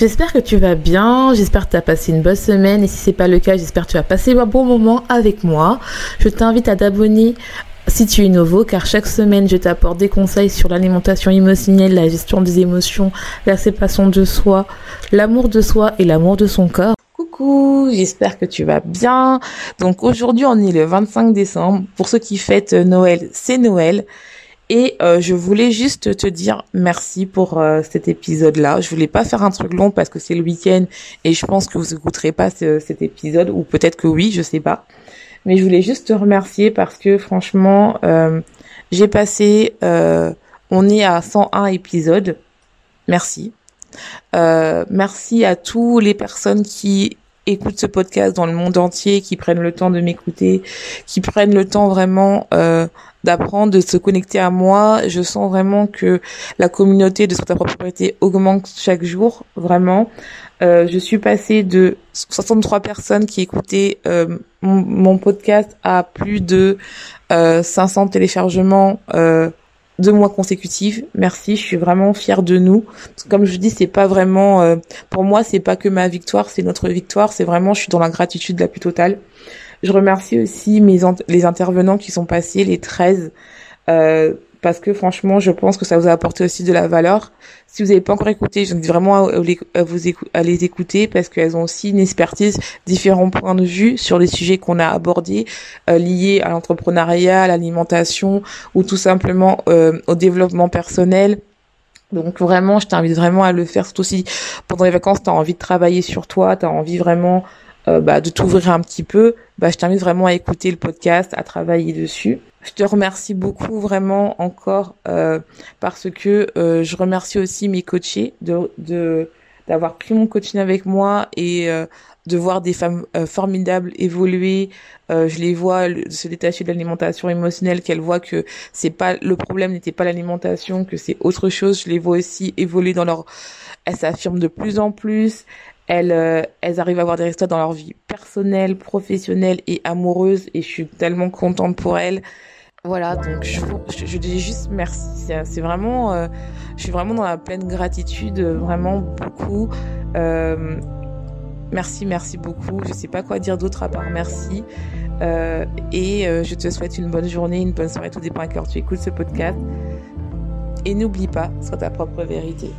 J'espère que tu vas bien, j'espère que tu as passé une bonne semaine et si c'est pas le cas, j'espère que tu vas passer un bon moment avec moi. Je t'invite à t'abonner si tu es nouveau car chaque semaine je t'apporte des conseils sur l'alimentation émotionnelle, la gestion des émotions, la séparation de soi, l'amour de soi et l'amour de son corps. Coucou, j'espère que tu vas bien. Donc aujourd'hui on est le 25 décembre. Pour ceux qui fêtent Noël, c'est Noël. Et euh, je voulais juste te dire merci pour euh, cet épisode-là. Je voulais pas faire un truc long parce que c'est le week-end et je pense que vous écouterez pas cet épisode ou peut-être que oui, je sais pas. Mais je voulais juste te remercier parce que franchement, euh, j'ai passé, on est à 101 épisodes. Merci. merci à toutes les personnes qui écoutent ce podcast dans le monde entier, qui prennent le temps de m'écouter, qui prennent le temps vraiment d'apprendre, de se connecter à moi. Je sens vraiment que la communauté de ta propriété augmente chaque jour, vraiment. Euh, je suis passée de 63 personnes qui écoutaient euh, mon, podcast à plus de euh, 500 téléchargements euh, deux mois consécutifs. Merci, je suis vraiment fière de nous. Comme je dis, c'est pas vraiment euh, pour moi, c'est pas que ma victoire, c'est notre victoire. C'est vraiment, je suis dans la gratitude la plus totale. Je remercie aussi mes les intervenants qui sont passés, les 13, euh, parce que franchement, je pense que ça vous a apporté aussi de la valeur. Si vous n'avez pas encore écouté, vraiment à, vous à les écouter parce qu'elles ont aussi une expertise, différents points de vue sur les sujets qu'on a abordés, euh, liés à l'entrepreneuriat, à l'alimentation ou tout simplement euh, au développement personnel. Donc vraiment, je t'invite vraiment à le faire, surtout si pendant les vacances, tu as envie de travailler sur toi, tu as envie vraiment euh, bah, de t'ouvrir un petit peu, bah, je t'invite vraiment à écouter le podcast, à travailler dessus. Je te remercie beaucoup vraiment encore euh, parce que euh, je remercie aussi mes coachés de, de d'avoir pris mon coaching avec moi et de voir des femmes formidables évoluer. je les vois se détacher de l'alimentation émotionnelle, qu'elles voient que c'est pas le problème n'était pas l'alimentation, que c'est autre chose. Je les vois aussi évoluer dans leur elles s'affirment de plus en plus, elles, euh, elles arrivent à avoir des résultats dans leur vie personnelle, professionnelle et amoureuse et je suis tellement contente pour elles. Voilà, donc je, dis juste merci. C'est vraiment, euh, je suis vraiment dans la pleine gratitude, vraiment beaucoup. Euh, merci, merci beaucoup. Je sais pas quoi dire d'autre à part merci. Euh, et je te souhaite une bonne journée, une bonne soirée, tout dépend à tu écoutes ce podcast. Et n'oublie pas, sois ta propre vérité.